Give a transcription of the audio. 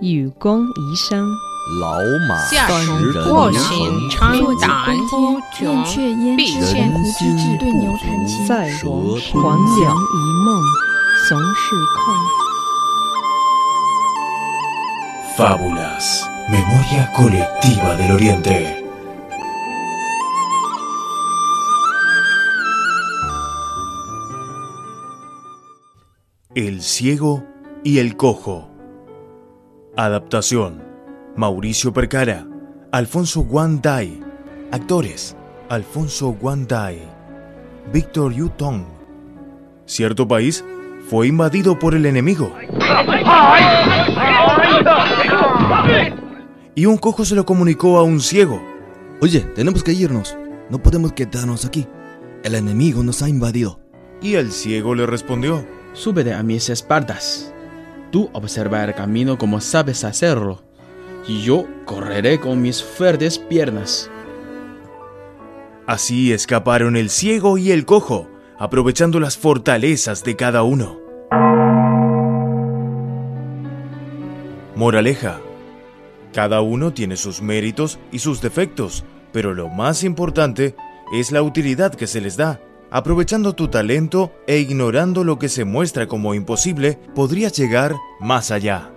与公宜生，老马下识人卧能行横长达多燕雀焉必知先千古之志，对牛弹琴。在黄粱一梦，熊市空。Fábulas. Memoria colectiva del Oriente. El ciego y el cojo. Adaptación. Mauricio Percara. Alfonso Guandai. Actores. Alfonso Guandai. Víctor Yu Tong. Cierto país fue invadido por el enemigo. Y un cojo se lo comunicó a un ciego. Oye, tenemos que irnos. No podemos quedarnos aquí. El enemigo nos ha invadido. Y el ciego le respondió. Súbete a mis espaldas. Tú observa el camino como sabes hacerlo, y yo correré con mis fuertes piernas. Así escaparon el ciego y el cojo, aprovechando las fortalezas de cada uno. Moraleja. Cada uno tiene sus méritos y sus defectos, pero lo más importante es la utilidad que se les da. Aprovechando tu talento e ignorando lo que se muestra como imposible, podrías llegar más allá.